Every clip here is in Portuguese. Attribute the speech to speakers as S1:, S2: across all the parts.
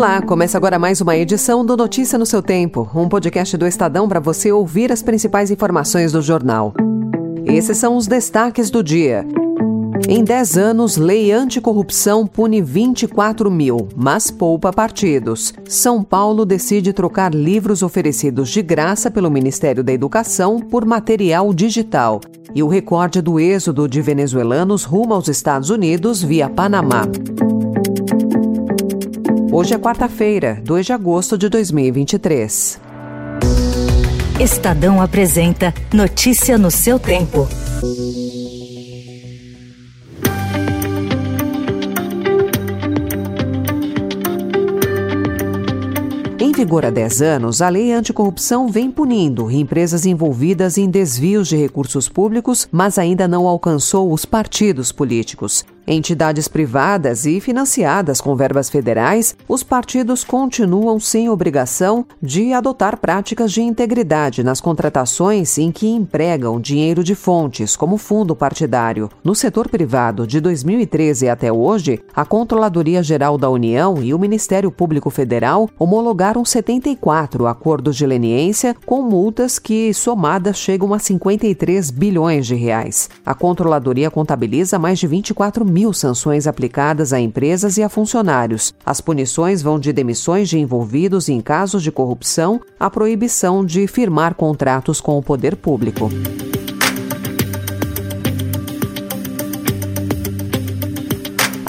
S1: Olá, começa agora mais uma edição do Notícia no seu Tempo, um podcast do Estadão para você ouvir as principais informações do jornal. Esses são os destaques do dia. Em 10 anos, lei anticorrupção pune 24 mil, mas poupa partidos. São Paulo decide trocar livros oferecidos de graça pelo Ministério da Educação por material digital. E o recorde do êxodo de venezuelanos rumo aos Estados Unidos via Panamá. Hoje é quarta-feira, 2 de agosto de 2023.
S2: Estadão apresenta Notícia no seu tempo.
S1: Em vigor há 10 anos, a lei anticorrupção vem punindo empresas envolvidas em desvios de recursos públicos, mas ainda não alcançou os partidos políticos entidades privadas e financiadas com verbas federais, os partidos continuam sem obrigação de adotar práticas de integridade nas contratações em que empregam dinheiro de fontes, como fundo partidário. No setor privado, de 2013 até hoje, a Controladoria Geral da União e o Ministério Público Federal homologaram 74 acordos de leniência com multas que, somadas, chegam a 53 bilhões de reais. A Controladoria contabiliza mais de 24 mil sanções aplicadas a empresas e a funcionários. As punições vão de demissões de envolvidos em casos de corrupção à proibição de firmar contratos com o poder público.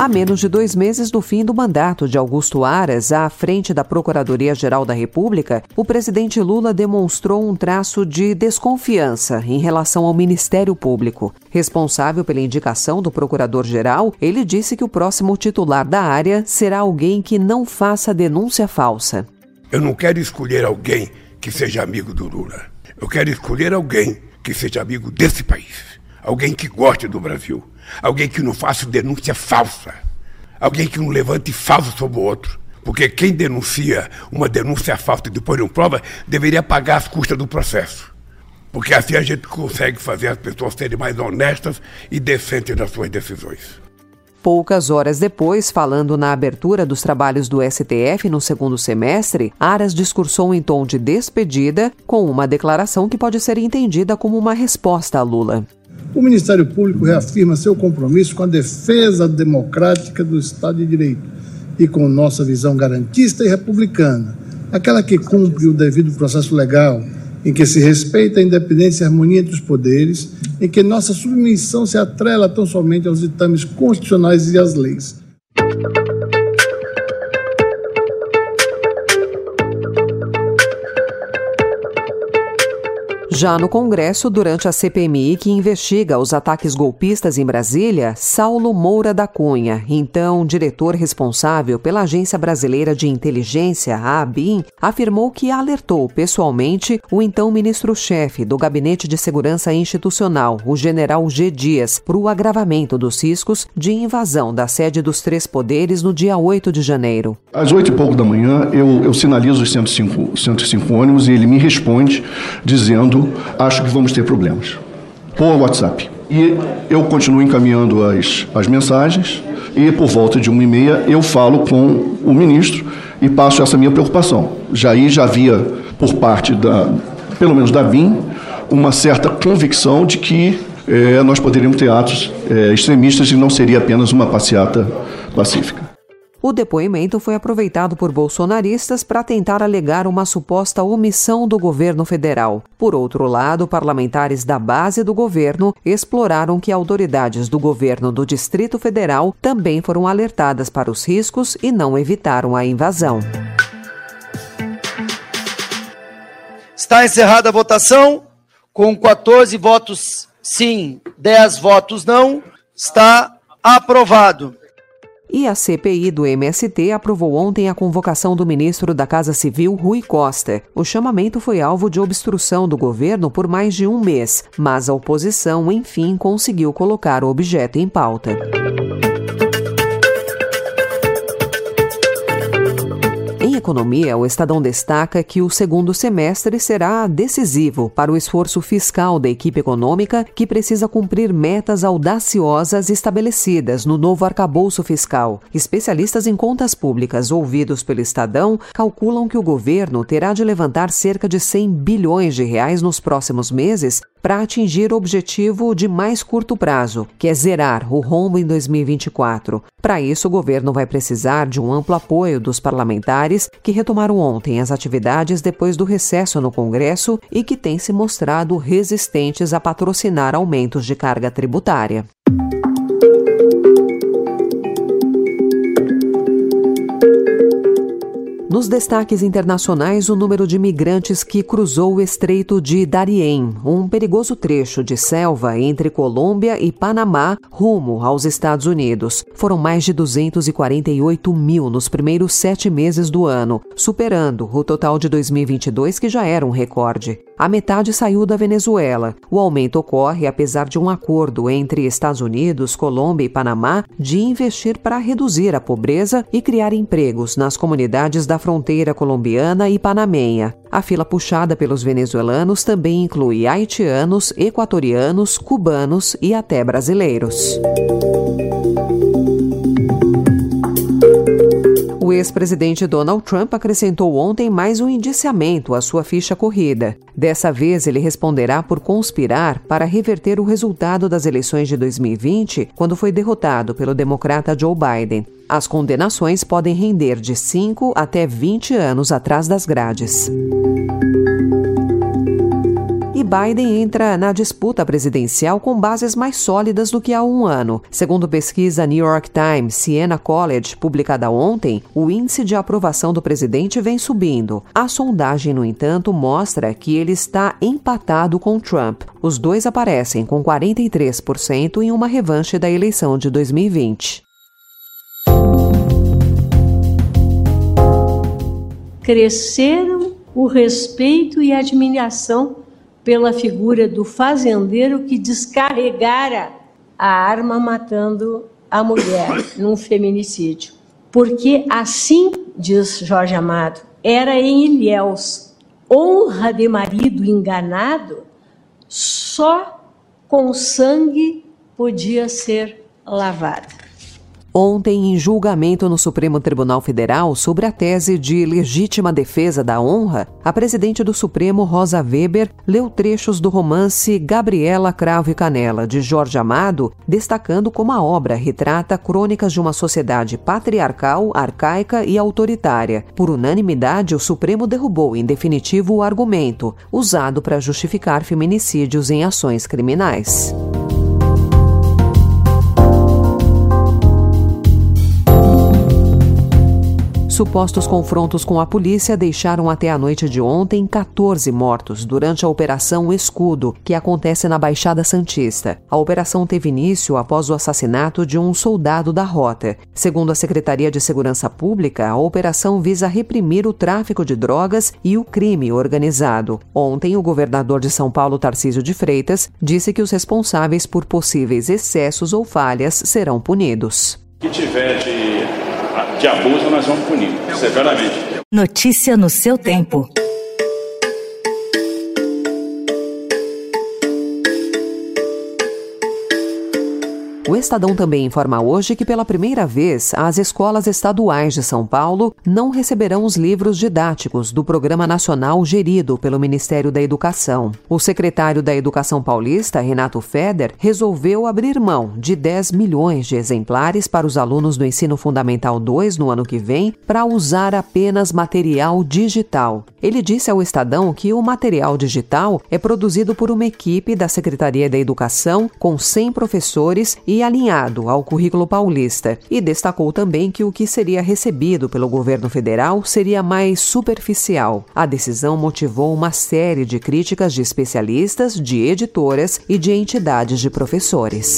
S1: A menos de dois meses do fim do mandato de Augusto Aras à frente da Procuradoria-Geral da República, o presidente Lula demonstrou um traço de desconfiança em relação ao Ministério Público. Responsável pela indicação do procurador-geral, ele disse que o próximo titular da área será alguém que não faça denúncia falsa.
S3: Eu não quero escolher alguém que seja amigo do Lula. Eu quero escolher alguém que seja amigo desse país. Alguém que goste do Brasil Alguém que não faça denúncia falsa. Alguém que não levante falso sobre o outro. Porque quem denuncia uma denúncia falsa e depois não prova, deveria pagar as custas do processo. Porque assim a gente consegue fazer as pessoas serem mais honestas e decentes nas suas decisões.
S1: Poucas horas depois, falando na abertura dos trabalhos do STF no segundo semestre, Aras discursou em tom de despedida, com uma declaração que pode ser entendida como uma resposta a Lula.
S4: O Ministério Público reafirma seu compromisso com a defesa democrática do Estado de Direito e com nossa visão garantista e republicana, aquela que cumpre o devido processo legal, em que se respeita a independência e harmonia entre os poderes, em que nossa submissão se atrela tão somente aos ditames constitucionais e às leis.
S1: Já no Congresso, durante a CPMI que investiga os ataques golpistas em Brasília, Saulo Moura da Cunha, então diretor responsável pela Agência Brasileira de Inteligência, a ABIN, afirmou que alertou pessoalmente o então ministro-chefe do Gabinete de Segurança Institucional, o general G. Dias, para o agravamento dos riscos de invasão da sede dos três poderes no dia 8 de janeiro.
S5: Às oito e pouco da manhã, eu, eu sinalizo os 105, 105 ônibus e ele me responde dizendo acho que vamos ter problemas. Por WhatsApp. E eu continuo encaminhando as, as mensagens e por volta de uma e meia eu falo com o ministro e passo essa minha preocupação. Já aí já havia por parte da, pelo menos da BIM, uma certa convicção de que é, nós poderíamos ter atos é, extremistas e não seria apenas uma passeata pacífica.
S1: O depoimento foi aproveitado por bolsonaristas para tentar alegar uma suposta omissão do governo federal. Por outro lado, parlamentares da base do governo exploraram que autoridades do governo do Distrito Federal também foram alertadas para os riscos e não evitaram a invasão.
S6: Está encerrada a votação. Com 14 votos sim, 10 votos não, está aprovado.
S1: E a CPI do MST aprovou ontem a convocação do ministro da Casa Civil, Rui Costa. O chamamento foi alvo de obstrução do governo por mais de um mês, mas a oposição, enfim, conseguiu colocar o objeto em pauta. Economia, o Estadão destaca que o segundo semestre será decisivo para o esforço fiscal da equipe econômica, que precisa cumprir metas audaciosas estabelecidas no novo arcabouço fiscal. Especialistas em contas públicas ouvidos pelo Estadão calculam que o governo terá de levantar cerca de 100 bilhões de reais nos próximos meses para atingir o objetivo de mais curto prazo, que é zerar o rombo em 2024. Para isso, o governo vai precisar de um amplo apoio dos parlamentares que retomaram ontem as atividades depois do recesso no Congresso e que têm se mostrado resistentes a patrocinar aumentos de carga tributária. Nos destaques internacionais, o número de migrantes que cruzou o Estreito de Darién, um perigoso trecho de selva entre Colômbia e Panamá, rumo aos Estados Unidos. Foram mais de 248 mil nos primeiros sete meses do ano, superando o total de 2022, que já era um recorde. A metade saiu da Venezuela. O aumento ocorre apesar de um acordo entre Estados Unidos, Colômbia e Panamá de investir para reduzir a pobreza e criar empregos nas comunidades da fronteira colombiana e panamenha. A fila puxada pelos venezuelanos também inclui haitianos, equatorianos, cubanos e até brasileiros. Ex-presidente Donald Trump acrescentou ontem mais um indiciamento à sua ficha corrida. Dessa vez, ele responderá por conspirar para reverter o resultado das eleições de 2020, quando foi derrotado pelo democrata Joe Biden. As condenações podem render de 5 até 20 anos atrás das grades. Biden entra na disputa presidencial com bases mais sólidas do que há um ano. Segundo pesquisa New York Times Siena College, publicada ontem, o índice de aprovação do presidente vem subindo. A sondagem, no entanto, mostra que ele está empatado com Trump. Os dois aparecem com 43% em uma revanche da eleição de 2020.
S7: cresceram o respeito e a admiração pela figura do fazendeiro que descarregara a arma matando a mulher num feminicídio. Porque assim, diz Jorge Amado, era em Ilhéus, honra de marido enganado só com sangue podia ser lavada.
S1: Ontem, em julgamento no Supremo Tribunal Federal sobre a tese de legítima defesa da honra, a presidente do Supremo, Rosa Weber, leu trechos do romance Gabriela Cravo e Canela, de Jorge Amado, destacando como a obra retrata crônicas de uma sociedade patriarcal, arcaica e autoritária. Por unanimidade, o Supremo derrubou em definitivo o argumento, usado para justificar feminicídios em ações criminais. Supostos confrontos com a polícia deixaram até a noite de ontem 14 mortos durante a Operação Escudo, que acontece na Baixada Santista. A operação teve início após o assassinato de um soldado da rota. Segundo a Secretaria de Segurança Pública, a operação visa reprimir o tráfico de drogas e o crime organizado. Ontem, o governador de São Paulo, Tarcísio de Freitas, disse que os responsáveis por possíveis excessos ou falhas serão punidos.
S8: Que tiver de de abuso, nós vamos punir severamente.
S2: Notícia no seu tempo.
S1: O Estadão também informa hoje que, pela primeira vez, as escolas estaduais de São Paulo não receberão os livros didáticos do Programa Nacional gerido pelo Ministério da Educação. O secretário da Educação paulista, Renato Feder, resolveu abrir mão de 10 milhões de exemplares para os alunos do Ensino Fundamental 2 no ano que vem para usar apenas material digital. Ele disse ao Estadão que o material digital é produzido por uma equipe da Secretaria da Educação com 100 professores alinhado ao currículo paulista e destacou também que o que seria recebido pelo governo federal seria mais superficial. A decisão motivou uma série de críticas de especialistas, de editoras e de entidades de professores.